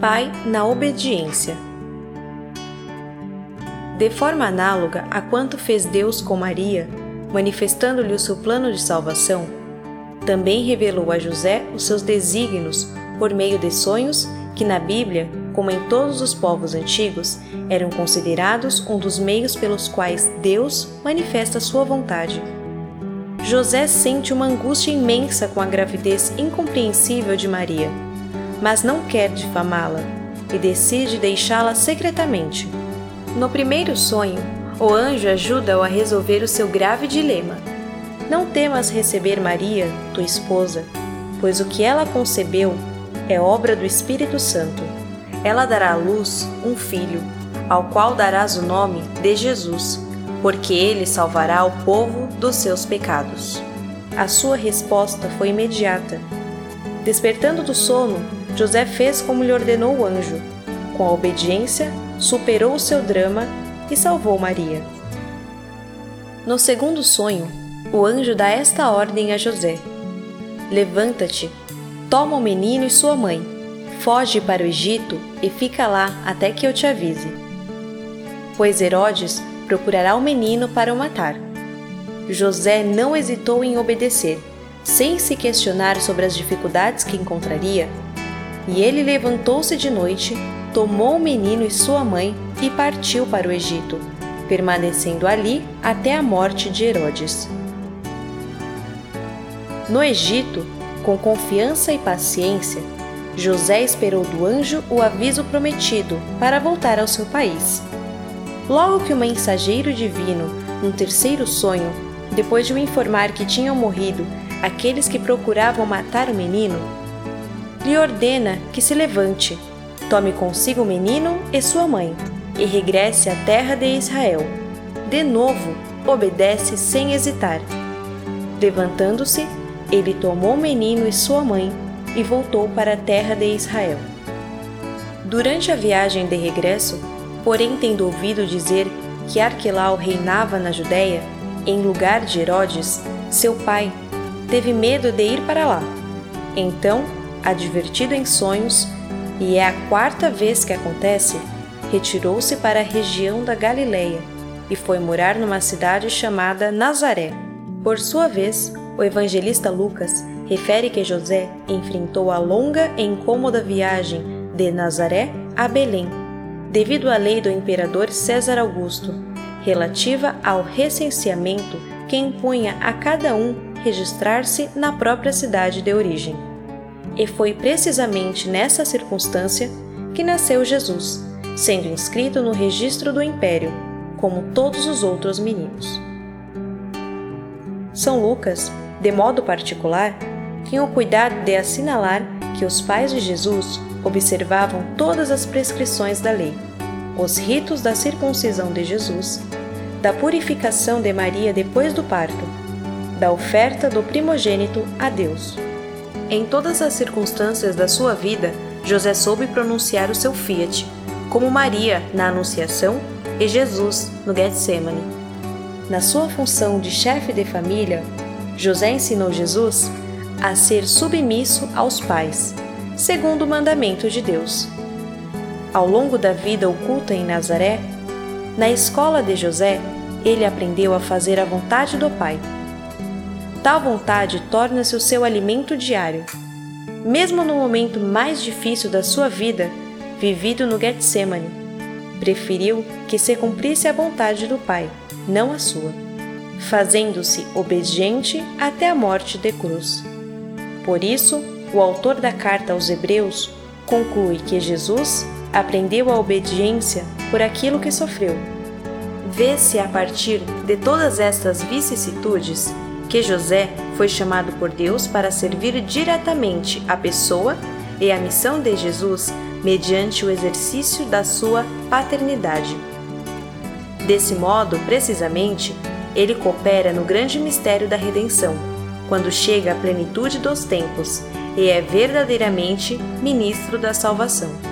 pai na obediência. De forma análoga a quanto fez Deus com Maria, manifestando-lhe o seu plano de salvação, também revelou a José os seus desígnios por meio de sonhos que na Bíblia, como em todos os povos antigos, eram considerados um dos meios pelos quais Deus manifesta sua vontade. José sente uma angústia imensa com a gravidez incompreensível de Maria, mas não quer difamá-la e decide deixá-la secretamente. No primeiro sonho, o anjo ajuda-o a resolver o seu grave dilema. Não temas receber Maria, tua esposa, pois o que ela concebeu é obra do Espírito Santo. Ela dará à luz um filho, ao qual darás o nome de Jesus, porque ele salvará o povo dos seus pecados. A sua resposta foi imediata. Despertando do sono, José fez como lhe ordenou o anjo. Com a obediência, superou o seu drama e salvou Maria. No segundo sonho, o anjo dá esta ordem a José: Levanta-te, toma o menino e sua mãe, foge para o Egito e fica lá até que eu te avise. Pois Herodes procurará o menino para o matar. José não hesitou em obedecer, sem se questionar sobre as dificuldades que encontraria, e ele levantou-se de noite, tomou o menino e sua mãe e partiu para o Egito, permanecendo ali até a morte de Herodes. No Egito, com confiança e paciência, José esperou do anjo o aviso prometido para voltar ao seu país. Logo que o mensageiro divino, num terceiro sonho, depois de o informar que tinham morrido aqueles que procuravam matar o menino, lhe ordena que se levante, tome consigo o menino e sua mãe e regresse à terra de Israel. De novo, obedece sem hesitar. Levantando-se, ele tomou o menino e sua mãe e voltou para a terra de Israel. Durante a viagem de regresso, porém tendo ouvido dizer que Arquelau reinava na Judéia, em lugar de Herodes, seu pai, teve medo de ir para lá. Então, advertido em sonhos, e é a quarta vez que acontece, retirou-se para a região da Galileia e foi morar numa cidade chamada Nazaré. Por sua vez, o evangelista Lucas refere que José enfrentou a longa e incômoda viagem de Nazaré a Belém, devido à lei do imperador César Augusto, relativa ao recenseamento que impunha a cada um registrar-se na própria cidade de origem. E foi precisamente nessa circunstância que nasceu Jesus, sendo inscrito no registro do império, como todos os outros meninos. São Lucas de modo particular, tinham o cuidado de assinalar que os pais de Jesus observavam todas as prescrições da lei, os ritos da circuncisão de Jesus, da purificação de Maria depois do parto, da oferta do primogênito a Deus. Em todas as circunstâncias da sua vida, José soube pronunciar o seu fiat, como Maria na Anunciação e Jesus no Getsemane. Na sua função de chefe de família, José ensinou Jesus a ser submisso aos pais, segundo o mandamento de Deus. Ao longo da vida oculta em Nazaré, na escola de José, ele aprendeu a fazer a vontade do Pai. Tal vontade torna-se o seu alimento diário. Mesmo no momento mais difícil da sua vida, vivido no Getsemane, preferiu que se cumprisse a vontade do Pai, não a sua fazendo-se obediente até a morte de cruz. Por isso, o autor da carta aos Hebreus conclui que Jesus aprendeu a obediência por aquilo que sofreu. Vê-se a partir de todas estas vicissitudes que José foi chamado por Deus para servir diretamente a pessoa e a missão de Jesus mediante o exercício da sua paternidade. Desse modo, precisamente, ele coopera no grande mistério da redenção, quando chega à plenitude dos tempos e é verdadeiramente ministro da salvação.